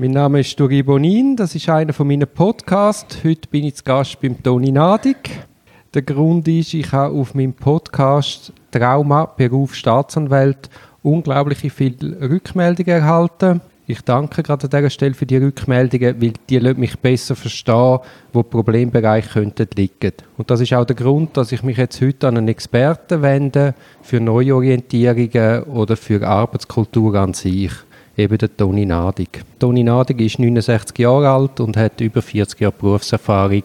Mein Name ist Duri Bonin, das ist einer von meinen Podcasts. Heute bin ich zu Gast beim Toni Nadig. Der Grund ist, ich habe auf meinem Podcast Trauma, Beruf Staatsanwalt unglaublich viele Rückmeldungen erhalten. Ich danke gerade an dieser Stelle für die Rückmeldungen, weil die mich besser verstehen, wo Problembereiche könnten liegen. Und das ist auch der Grund, dass ich mich jetzt heute an einen Experten wende für Neuorientierungen oder für Arbeitskultur an sich. Eben der Toni Nadig. Toni Nadig ist 69 Jahre alt und hat über 40 Jahre Berufserfahrung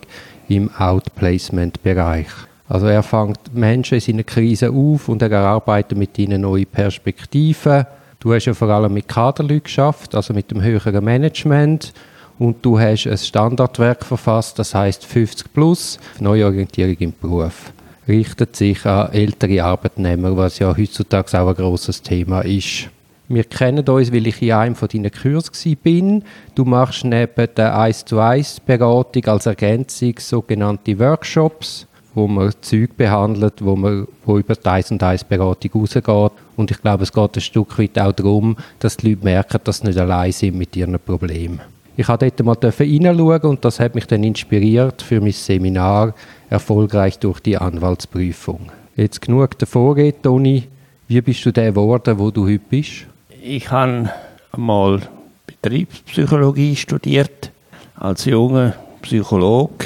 im Outplacement-Bereich. Also er fängt Menschen in seiner Krise auf und er erarbeitet mit ihnen neue Perspektiven Du hast ja vor allem mit Kaderleuten geschafft, also mit dem höheren Management. Und du hast ein Standardwerk verfasst, das heißt 50 plus, Neuorientierung im Beruf. Richtet sich an ältere Arbeitnehmer, was ja heutzutage auch ein großes Thema ist. Wir kennen uns, weil ich in einem von deinen Kursen bin. Du machst neben der 1 zu 1 Beratung als Ergänzung sogenannte Workshops wo man Zeug behandelt, wo man wo über die 1 und 1 Beratung rausgeht. Und ich glaube, es geht ein Stück weit auch darum, dass die Leute merken, dass sie nicht allein sind mit ihren Problemen. Ich durfte dort mal hineinschauen und das hat mich dann inspiriert für mein Seminar «Erfolgreich durch die Anwaltsprüfung». Jetzt genug davor, Toni. Wie bist du der geworden, wo du heute bist? Ich habe einmal Betriebspsychologie studiert als junger Psychologe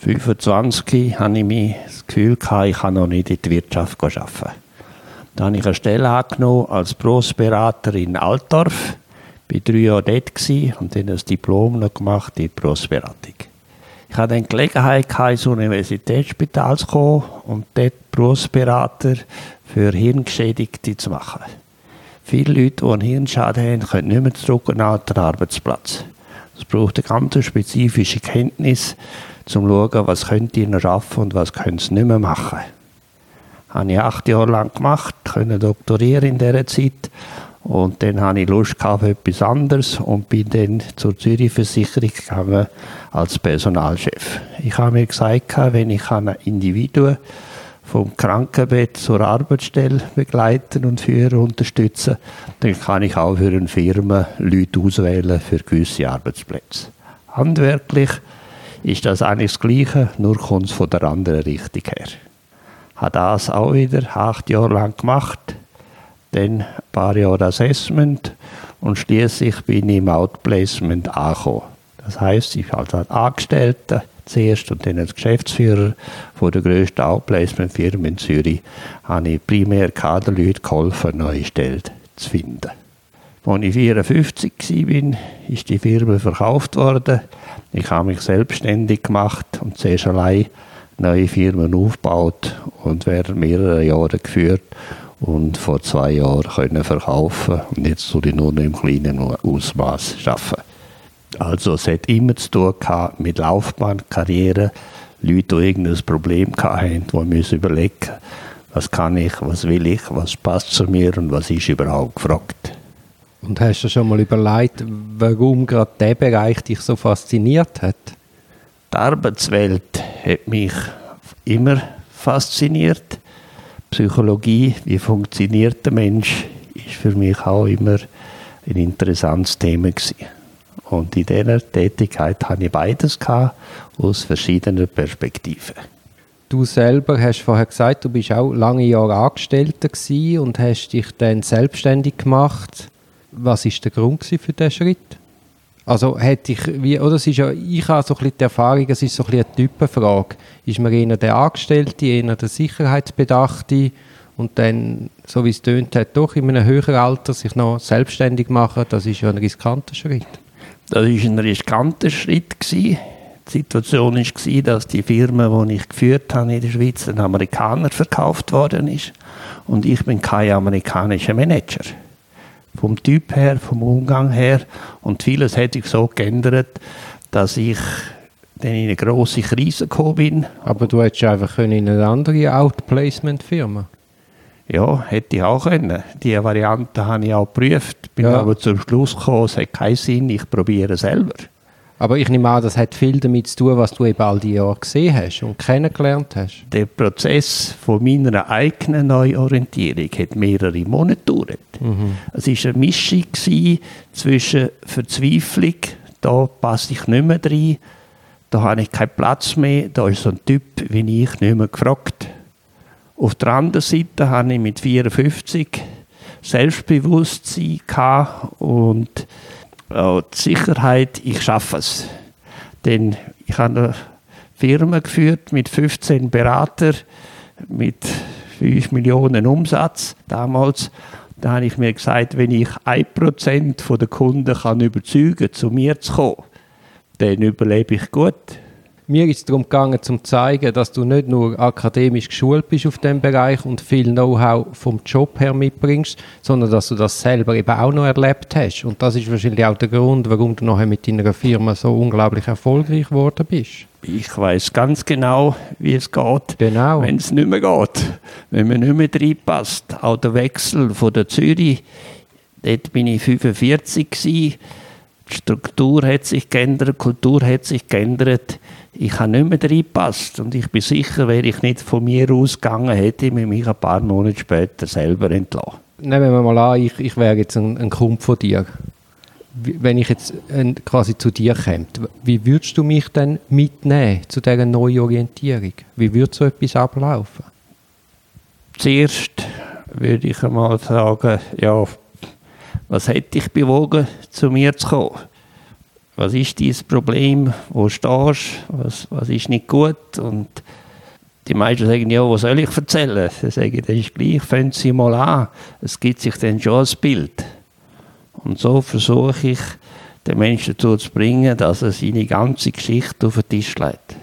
25 hatte ich das Gefühl, ich kann noch nicht in die Wirtschaft arbeiten. Dann habe ich eine Stelle angenommen als Berufsberater in Altdorf. Ich war drei Jahre dort und dann ein Diplom noch gemacht in der Berufsberatung. Ich hatte dann die Gelegenheit, ins Universitätsspital zu kommen und dort Berufsberater für Hirngeschädigte zu machen. Viele Leute, die einen Hirnschaden haben, können nicht mehr zurück an den Arbeitsplatz. Es braucht eine ganz spezifische Kenntnis, um zu schauen, was könnt ihr noch schaffen und was könnt ihr nicht mehr machen. Das habe ich acht Jahre lang gemacht, konnte doktorieren in dieser Zeit. Und dann hatte ich Lust auf etwas anderes und bin dann zur Zürich Versicherung gegangen als Personalchef. Ich habe mir gesagt, wenn ich ein Individuum vom Krankenbett zur Arbeitsstelle begleiten und führen, unterstützen, dann kann ich auch für eine Firma Leute auswählen für gewisse Arbeitsplätze. Handwerklich ist das eigentlich das Gleiche, nur kommt es von der anderen Richtung her. Habe das auch wieder acht Jahre lang gemacht, dann ein paar Jahre Assessment und schließlich bin ich im Outplacement angekommen. Das heißt, ich als Angestellter zuerst und dann als Geschäftsführer von der grössten Outplacement-Firma in Zürich habe ich primär Kaderleute geholfen, neue Stellen zu finden. Als ich 54 war, ist die Firma verkauft worden. Ich habe mich selbstständig gemacht und zuerst allein neue Firmen aufgebaut und während mehrerer Jahre geführt und vor zwei Jahren können verkaufen und jetzt soll ich nur noch im kleinen Ausmaß arbeiten. Also es hat immer zu tun mit Laufbahn, Karriere, Leute, die irgendein Problem hatten, die müssen überlegen, was kann ich, was will ich, was passt zu mir und was ist überhaupt gefragt. Und hast du schon mal überlegt, warum gerade der Bereich dich so fasziniert hat? Die Arbeitswelt hat mich immer fasziniert. Psychologie, wie funktioniert der Mensch, ist für mich auch immer ein interessantes Thema gewesen. Und in dieser Tätigkeit habe ich beides aus verschiedenen Perspektiven. Du selber hast vorher gesagt, du bist auch lange Jahre Angestellter und hast dich dann selbstständig gemacht. Was ist der Grund für diesen Schritt? Also hätte ich, wie, oder es ist ja, ich habe so ein bisschen die Erfahrung, es ist so ein bisschen eine Typenfrage. Ist man eher der Angestellte, eher der Sicherheitsbedachte und dann, so wie es tönt hat, doch in einem höheren Alter sich noch selbstständig machen, das ist ja ein riskanter Schritt. Das war ein riskanter Schritt. Gewesen. Die Situation war, dass die Firma, die ich geführt habe in der Schweiz, ein Amerikaner verkauft worden ist. Und ich bin kein amerikanischer Manager vom Typ her, vom Umgang her. Und vieles hätte ich so geändert, dass ich dann in eine grosse Krise gekommen bin. Aber du hättest einfach in eine andere Outplacement-Firma ja, hätte ich auch können. Die Variante habe ich auch geprüft, bin ja. aber zum Schluss gekommen, es hat keinen Sinn, ich probiere selber. Aber ich nehme an, das hat viel damit zu tun, was du eben all die Jahre gesehen hast und kennengelernt hast. Der Prozess von meiner eigenen Neuorientierung hat mehrere Monate gedauert. Mhm. Es war eine Mischung zwischen Verzweiflung, da passe ich nicht mehr rein, da habe ich keinen Platz mehr, da ist so ein Typ wie ich nicht mehr gefragt. Auf der anderen Seite habe ich mit 54 Selbstbewusstsein und auch die Sicherheit, ich schaffe es. Denn ich habe eine Firma geführt mit 15 Beratern, mit 5 Millionen Umsatz damals. Da habe ich mir gesagt, wenn ich 1% der Kunden kann überzeugen kann, zu mir zu kommen, dann überlebe ich gut. Mir ist es darum gegangen, zu zeigen, dass du nicht nur akademisch geschult bist auf dem Bereich und viel Know-how vom Job her mitbringst, sondern dass du das selber eben auch noch erlebt hast. Und das ist wahrscheinlich auch der Grund, warum du nachher mit deiner Firma so unglaublich erfolgreich geworden bist. Ich weiß ganz genau, wie es geht, genau. wenn es nicht mehr geht. Wenn man nicht mehr reinpasst. Auch der Wechsel von der Zürich, dort bin ich 45 gewesen. Die Struktur hat sich geändert, die Kultur hat sich geändert ich habe nicht mehr reingepasst. Und ich bin sicher, wäre ich nicht von mir ausgegangen, hätte ich mich ein paar Monate später selber entlassen. Nehmen wir mal an, ich, ich wäre jetzt ein, ein Kumpel von dir. Wenn ich jetzt äh, quasi zu dir käme, wie würdest du mich dann mitnehmen zu dieser Neuorientierung? Wie würde so etwas ablaufen? Zuerst würde ich einmal sagen, ja, was hätte ich bewogen, zu mir zu kommen? was ist dein Problem, wo stehst du, was, was ist nicht gut und die meisten sagen, ja, was soll ich erzählen? Sie sagen, das ist gleich, fangen Sie mal an. Es gibt sich dann schon ein Bild. Und so versuche ich, den Menschen dazu zu bringen, dass er seine ganze Geschichte auf den Tisch legt.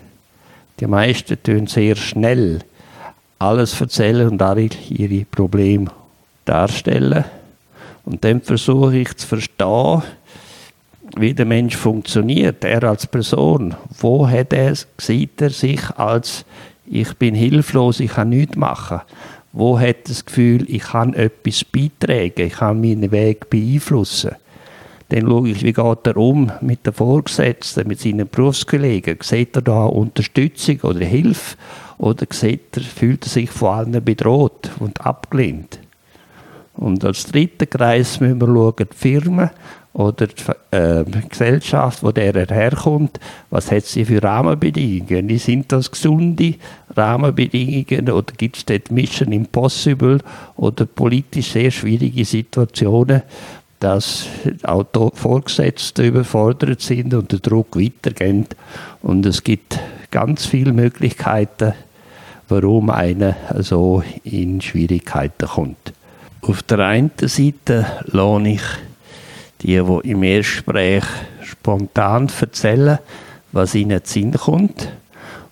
Die meisten tun sehr schnell alles erzählen und alle ihre Probleme darstellen. Und dann versuche ich zu verstehen, wie der Mensch funktioniert, er als Person. Wo hat er, sieht er sich als ich bin hilflos, ich kann nichts machen? Wo hat er das Gefühl, ich kann etwas beitragen, ich kann meinen Weg beeinflussen? Dann schaue ich, wie geht er um mit den Vorgesetzten, mit seinen Berufskollegen. Sieht er da Unterstützung oder Hilfe? Oder sieht er, fühlt er sich von allen bedroht und abgelehnt? Und als dritten Kreis müssen wir schauen, die Firmen oder die äh, Gesellschaft, wo der herkommt, was hat sie für Rahmenbedingungen? Sind das gesunde Rahmenbedingungen oder gibt es dort Mission Impossible oder politisch sehr schwierige Situationen, dass auch Vorgesetzte überfordert sind und der Druck weitergeht. Und es gibt ganz viele Möglichkeiten, warum einer so in Schwierigkeiten kommt. Auf der einen Seite lohne ich die, die im Erstgespräch spontan erzählen, was ihnen zu Sinn kommt.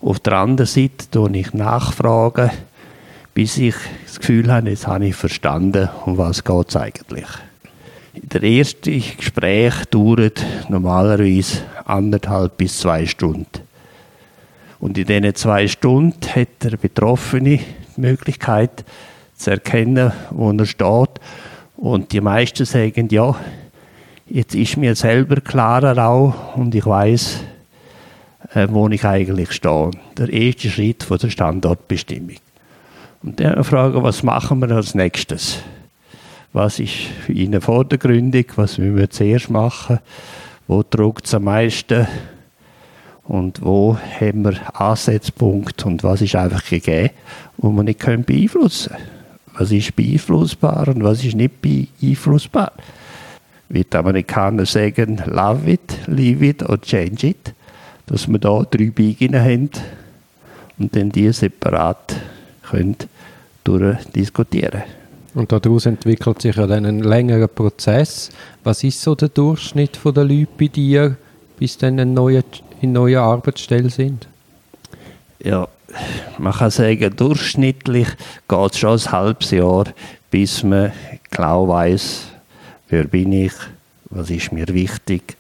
Auf der anderen Seite tue ich nachfragen, bis ich das Gefühl habe, jetzt habe ich verstanden, um was geht es eigentlich. Der erste Gespräch dauert normalerweise anderthalb bis zwei Stunden. Und in diesen zwei Stunden hat der Betroffene die Möglichkeit zu erkennen, wo er steht. Und die meisten sagen, ja, Jetzt ist mir selber klarer auch und ich weiß, äh, wo ich eigentlich stehe. Der erste Schritt von der Standortbestimmung. Und dann fragen, was machen wir als nächstes? Was ist für ihn vordergründig? Was müssen wir zuerst machen? Wo druckt es am meisten? Und wo haben wir Ansatzpunkt und was ist einfach gegeben, wo man nicht beeinflussen können? Was ist beeinflussbar und was ist nicht beeinflussbar? wie die Amerikaner sagen, love it, leave it or change it, dass wir da drei Biegen haben und dann die separat können durchdiskutieren Und daraus entwickelt sich ja dann ein längerer Prozess. Was ist so der Durchschnitt der Leute bei dir, bis dann in neue, in neue Arbeitsstelle sind? Ja, man kann sagen, durchschnittlich geht es schon ein halbes Jahr, bis man genau weiß, Wer bin ich? Was ist mir wichtig?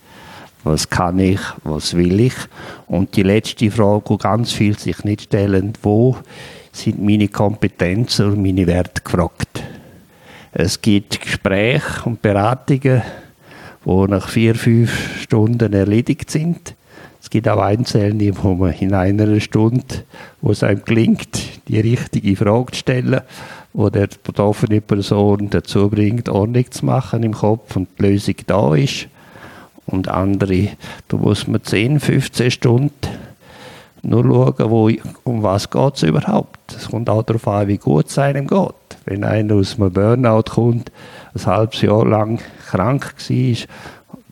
Was kann ich? Was will ich? Und die letzte Frage, die ganz viel sich nicht stellen, wo sind meine Kompetenzen und meine Werte gefragt? Es gibt Gespräche und Beratungen, die nach vier, fünf Stunden erledigt sind. Es gibt auch Einzelne, wo man in einer Stunde, wo es einem gelingt, die richtige Frage zu stellen, wo der betroffene Person dazu bringt, Ordnung zu machen im Kopf und die Lösung da ist. Und andere, da muss man 10, 15 Stunden nur schauen, wo, um was geht es überhaupt. Es kommt auch darauf an, wie gut es einem geht. Wenn einer aus einem Burnout kommt, ein halbes Jahr lang krank war,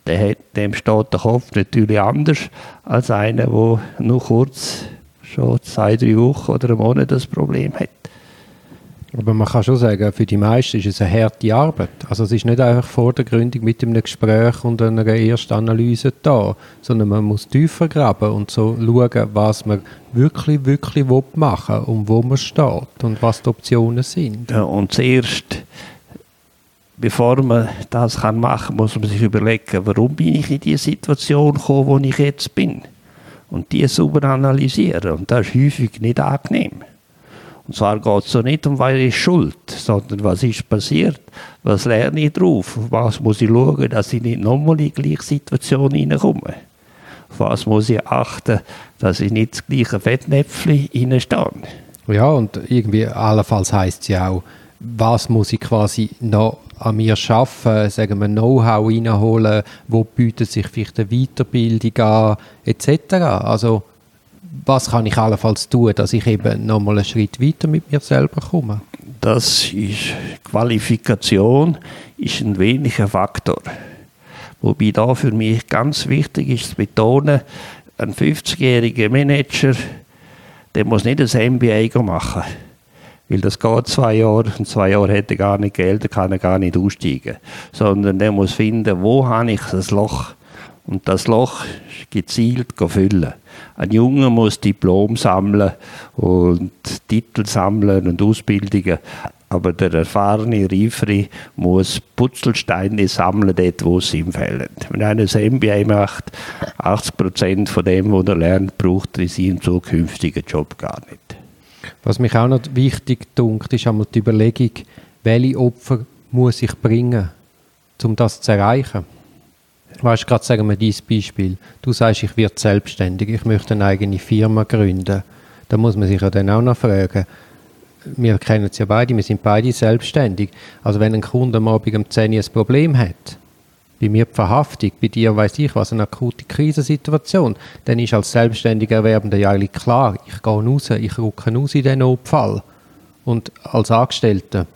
dem steht der Kopf natürlich anders als einer, der nur kurz, schon zwei, drei Wochen oder einen Monat das Problem hat. Aber man kann schon sagen, für die meisten ist es eine harte Arbeit. Also es ist nicht einfach vordergründig mit einem Gespräch und einer ersten Analyse da, sondern man muss tiefer graben und so schauen, was man wirklich, wirklich machen will und wo man steht und was die Optionen sind. Ja, und zuerst, bevor man das kann machen muss man sich überlegen, warum bin ich in die Situation gekommen, wo ich jetzt bin. Und die sauber analysieren. Und das ist häufig nicht angenehm. Und zwar geht es so nicht um, wer ist schuld, sondern was ist passiert, was lerne ich drauf, auf was muss ich schauen, dass ich nicht nochmal in die gleiche Situation hineinkomme. Auf was muss ich achten, dass ich nicht das gleiche Fettnäpfchen hineinstehe. Ja, und irgendwie allenfalls heisst es ja auch, was muss ich quasi noch an mir schaffen, sagen wir Know-how reinholen, wo bietet sich vielleicht eine Weiterbildung an, etc. Also was kann ich allenfalls tun, dass ich eben nochmal einen Schritt weiter mit mir selber komme? Das ist Qualifikation ist ein weniger Faktor. Wobei da für mich ganz wichtig ist zu betonen, ein 50-jähriger Manager, der muss nicht ein MBA machen. Weil das geht zwei Jahre, und zwei Jahre er gar nicht Geld, kann er gar nicht aussteigen. Sondern der muss finden, wo habe ich das Loch und das Loch gezielt füllen. Ein Junge muss Diplom sammeln und Titel sammeln und Ausbildungen, aber der erfahrene Reifere muss Putzelsteine sammeln, dort wo es ihm fehlen. Wenn einer ein MBA macht, 80 Prozent von dem, was er lernt, braucht er in seinem zukünftigen Job gar nicht. Was mich auch noch wichtig dunkt, ist einmal die Überlegung, welche Opfer muss ich bringen, um das zu erreichen. Weißt gerade sagen wir dieses Beispiel. Du sagst, ich werde selbstständig, ich möchte eine eigene Firma gründen. Da muss man sich ja dann auch noch fragen. Wir kennen es ja beide, wir sind beide selbstständig. Also wenn ein Kunde am Abend um 10 Uhr ein Problem hat, bei mir die Verhaftung, bei dir weiß ich was, eine akute Krisensituation, dann ist als selbstständiger Erwerbender ja eigentlich klar, ich gehe raus, ich rücke raus in den Notfall. Und als Angestellter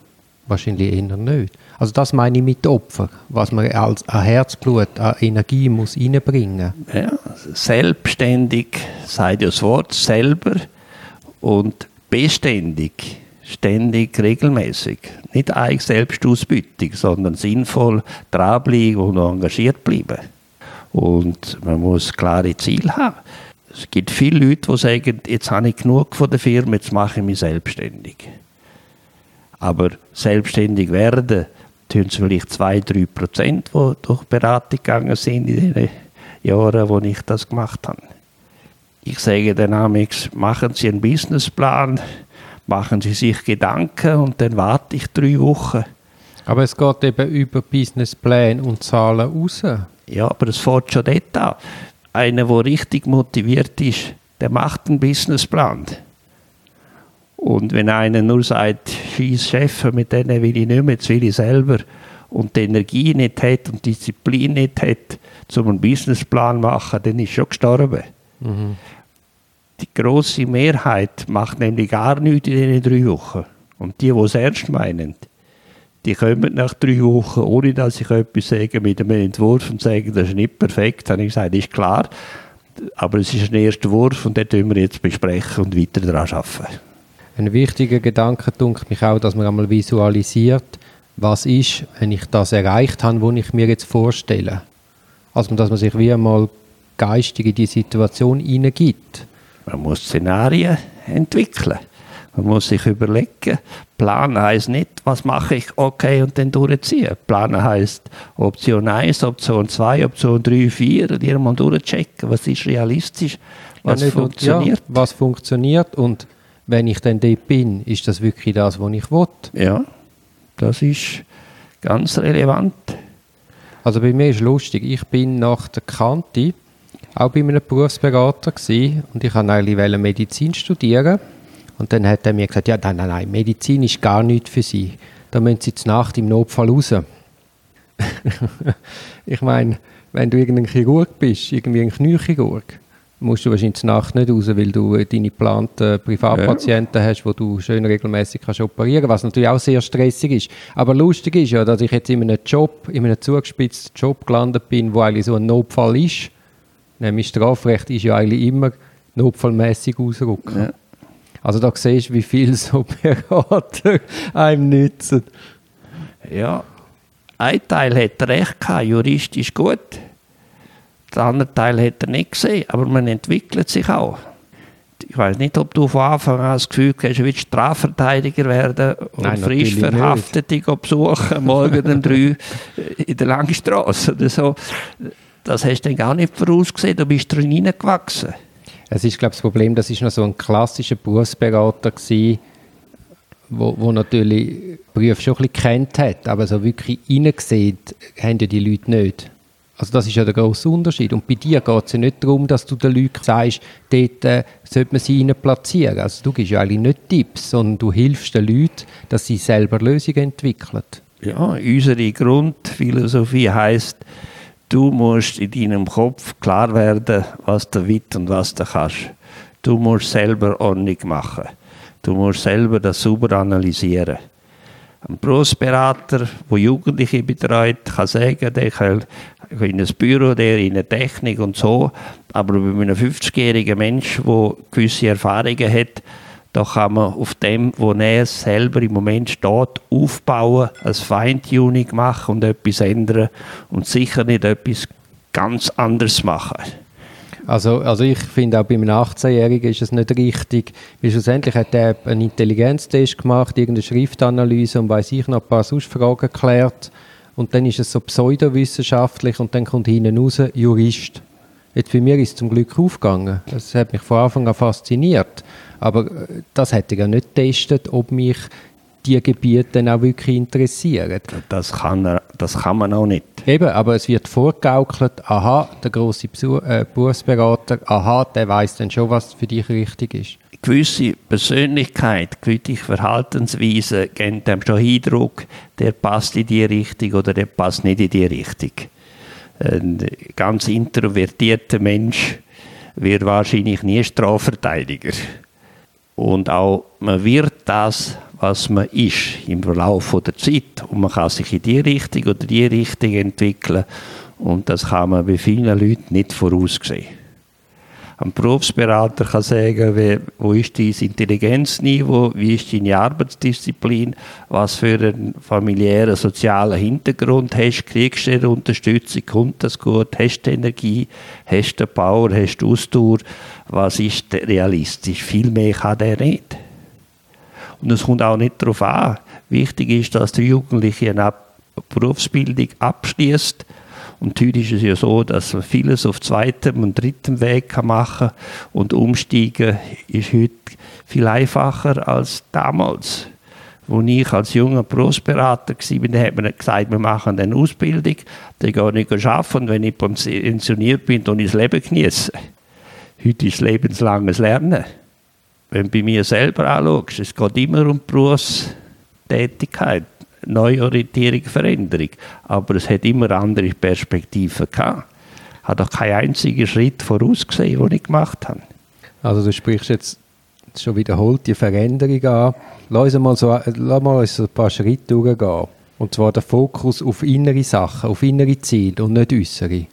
wahrscheinlich eher nicht. Also das meine ich mit Opfer, was man als an Herzblut, an Energie muss reinbringen. Ja, selbstständig, ja das Wort, selber und beständig, ständig, regelmäßig. Nicht eigentlich Selbstausbeutung, sondern sinnvoll dranbleiben und engagiert bleiben. Und man muss klare Ziele haben. Es gibt viele Leute, die sagen, jetzt habe ich genug von der Firma, jetzt mache ich mich selbstständig. Aber selbstständig werden, tun es vielleicht 2-3 Prozent, die durch Beratung gegangen sind in den Jahren, wo ich das gemacht habe. Ich sage den Amix, machen Sie einen Businessplan, machen Sie sich Gedanken und dann warte ich drei Wochen. Aber es geht eben über Businessplan und Zahlen raus. Ja, aber es fährt schon dort an. Einer, der richtig motiviert ist, der macht einen Businessplan. Und wenn einer nur sagt, scheiß Chef, mit denen will ich nicht mehr, jetzt will ich selber, und die Energie nicht hat und die Disziplin nicht hat, um einen Businessplan zu machen, dann ist schon gestorben. Mhm. Große Mehrheit macht nämlich gar nichts in diesen drei Wochen. Und die, die es ernst meinen, die kommen nach drei Wochen, ohne dass ich etwas sage, mit einem Entwurf und sagen, das ist nicht perfekt. Dann habe ich gesagt, ist klar, aber es ist ein erster Wurf und den tun wir jetzt besprechen und weiter daran arbeiten. Ein wichtiger Gedanke dunkt mich auch, dass man einmal visualisiert, was ist, wenn ich das erreicht habe, was ich mir jetzt vorstelle. Also, dass man sich wie einmal geistig in die Situation hineingibt. Man muss Szenarien entwickeln. Man muss sich überlegen, planen heisst nicht, was mache ich, okay, und dann durchziehen. Planen heisst Option 1, Option 2, Option 3, 4 und irgendwann durchchecken, was ist realistisch, was ja, funktioniert. Ja, was funktioniert und wenn ich dann dort bin, ist das wirklich das, was ich will? Ja, das ist ganz relevant. Also bei mir ist lustig, ich bin nach der Kante auch bei einem Berufsberater gewesen, und ich wollte eigentlich Medizin studieren und dann hat er mir gesagt, ja nein, nein, nein, Medizin ist gar nichts für Sie. Da müssen Sie zur Nacht im Notfall raus. ich meine, wenn du irgendein Chirurg bist, irgendwie ein Kniechirurg, musst du wahrscheinlich zur Nacht nicht raus, weil du deine geplanten Privatpatienten ja. hast, wo du schön regelmäßig kannst operieren, was natürlich auch sehr stressig ist. Aber lustig ist ja, dass ich jetzt in einem Job, in einem zugespitzten Job gelandet bin, wo eigentlich so ein Notfall ist. Nämlich Strafrecht ist ja eigentlich immer notfallmäßig ausrücken. Ja. Also da siehst du, wie viel so Berater einem nützen. Ja, ein Teil hat recht gehabt, juristisch gut. Der andere Teil hat er nicht gesehen, aber man entwickelt sich auch. Ich weiß nicht, ob du von Anfang an das Gefühl hast, du willst Strafverteidiger werden und Nein, frisch Verhaftete besuchen, morgen um drei in der Langstrasse oder so. Das hast du dann gar nicht vorausgesehen, du bist drin hineingewachsen. Es ist, glaube ich, das Problem, das ist noch so ein klassischer Berufsberater gewesen, wo, wo natürlich Berufe schon ein bisschen kennt hat, aber so wirklich reingesehen haben ja die Leute nicht. Also das ist ja der grosse Unterschied. Und bei dir geht es ja nicht darum, dass du den Leuten sagst, dort äh, sollte man sie platzieren. Also du gibst ja eigentlich nicht Tipps, sondern du hilfst den Leuten, dass sie selber Lösungen entwickeln. Ja, unsere Grundphilosophie heißt, du musst in deinem Kopf klar werden, was du willst und was du kannst. Du musst selber Ordnung machen. Du musst selber das sauber analysieren. Ein Berufsberater, der Jugendliche betreut, kann sagen, der kann in ein Büro, der in eine Technik und so. Aber bei einem 50-jährigen Menschen, der gewisse Erfahrungen hat, da kann man auf dem, wo er selber im Moment steht, aufbauen, ein Feintuning machen und etwas ändern und sicher nicht etwas ganz anderes machen. Also, also ich finde auch bei einem 18-Jährigen ist es nicht richtig, weil schlussendlich hat er einen Intelligenztest gemacht, irgendeine Schriftanalyse und weiß ich noch ein paar Ausfragen geklärt und dann ist es so pseudowissenschaftlich und dann kommt hinten raus Jurist. Jetzt bei mir ist es zum Glück aufgegangen. Das hat mich von Anfang an fasziniert. Aber äh, das hätte ich ja nicht getestet, ob mich die Gebiete dann auch wirklich interessieren. Das kann, das kann man auch nicht. Eben, aber es wird vorgegaukelt, aha, der große äh, Berufsberater, aha, der weiß dann schon, was für dich richtig ist. Gewisse Persönlichkeit, gewisse Verhaltensweise geben dem schon Eindruck, der passt in die Richtung oder der passt nicht in die Richtung. Ein ganz introvertierter Mensch wird wahrscheinlich nie Strafverteidiger. Und auch man wird das, was man ist, im Verlauf der Zeit. Und man kann sich in die Richtung oder die Richtung entwickeln. Und das kann man bei vielen Leuten nicht voraussehen. Ein Berufsberater kann sagen, wie, wo ist dein Intelligenzniveau, wie ist deine Arbeitsdisziplin, was für einen familiären, sozialen Hintergrund hast, kriegst du Unterstützung, kommt das gut, hast du Energie, hast du Power, hast du Ausdauer, was ist realistisch? Viel mehr kann der nicht. Und es kommt auch nicht darauf an. Wichtig ist, dass der Jugendliche eine Berufsbildung abschließt und heute ist es ja so, dass man vieles auf zweitem und drittem Weg machen kann und umsteigen ist heute viel einfacher als damals. Als ich als junger Berufsberater war, hat man gesagt, wir machen eine Ausbildung, dann gehe ich arbeiten und wenn ich pensioniert bin, dann ich das Leben genießen. Heute ist lebenslanges Lernen. Wenn du bei mir selber anschaust, es geht immer um Berufstätigkeit. Neuorientierung, Veränderung. Aber es hat immer andere Perspektiven gehabt. Habe doch keinen einzigen Schritt vorausgesehen, den ich gemacht habe. Also du sprichst jetzt schon wiederholt die Veränderung an. Lass uns mal, so, lass mal so ein paar Schritte durchgehen. Und zwar der Fokus auf innere Sachen, auf innere Ziele und nicht äußere.